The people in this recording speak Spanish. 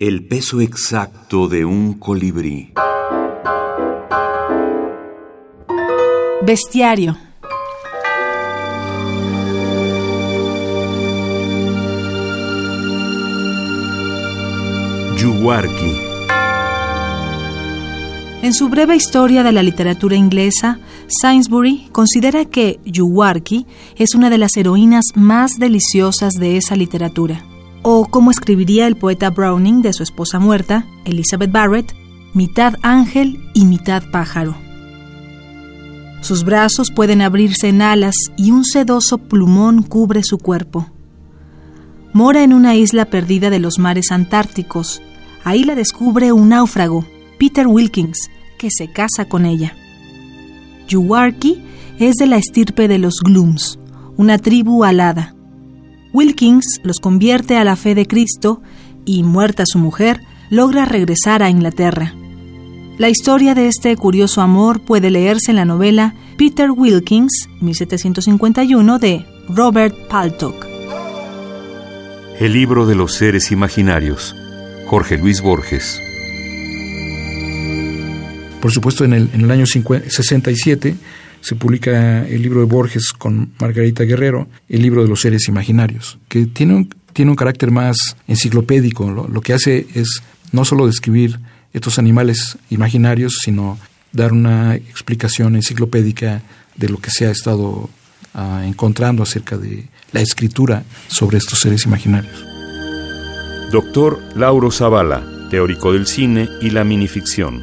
El peso exacto de un colibrí. Bestiario. Yuwarki. En su breve historia de la literatura inglesa, Sainsbury considera que Yuwarki es una de las heroínas más deliciosas de esa literatura. O como escribiría el poeta Browning de su esposa muerta, Elizabeth Barrett, mitad ángel y mitad pájaro. Sus brazos pueden abrirse en alas y un sedoso plumón cubre su cuerpo. Mora en una isla perdida de los mares antárticos. Ahí la descubre un náufrago, Peter Wilkins, que se casa con ella. Yuwarki es de la estirpe de los Glooms, una tribu alada. Wilkins los convierte a la fe de Cristo y, muerta su mujer, logra regresar a Inglaterra. La historia de este curioso amor puede leerse en la novela Peter Wilkins, 1751, de Robert Paltok. El libro de los seres imaginarios. Jorge Luis Borges. Por supuesto, en el, en el año 67 se publica el libro de Borges con Margarita Guerrero, el libro de los seres imaginarios, que tiene un, tiene un carácter más enciclopédico. Lo, que hace es no solo describir estos animales imaginarios, sino dar una explicación enciclopédica de lo que se ha estado uh, encontrando acerca de la escritura sobre estos seres imaginarios. Doctor Lauro Zavala, teórico del cine y la minificción.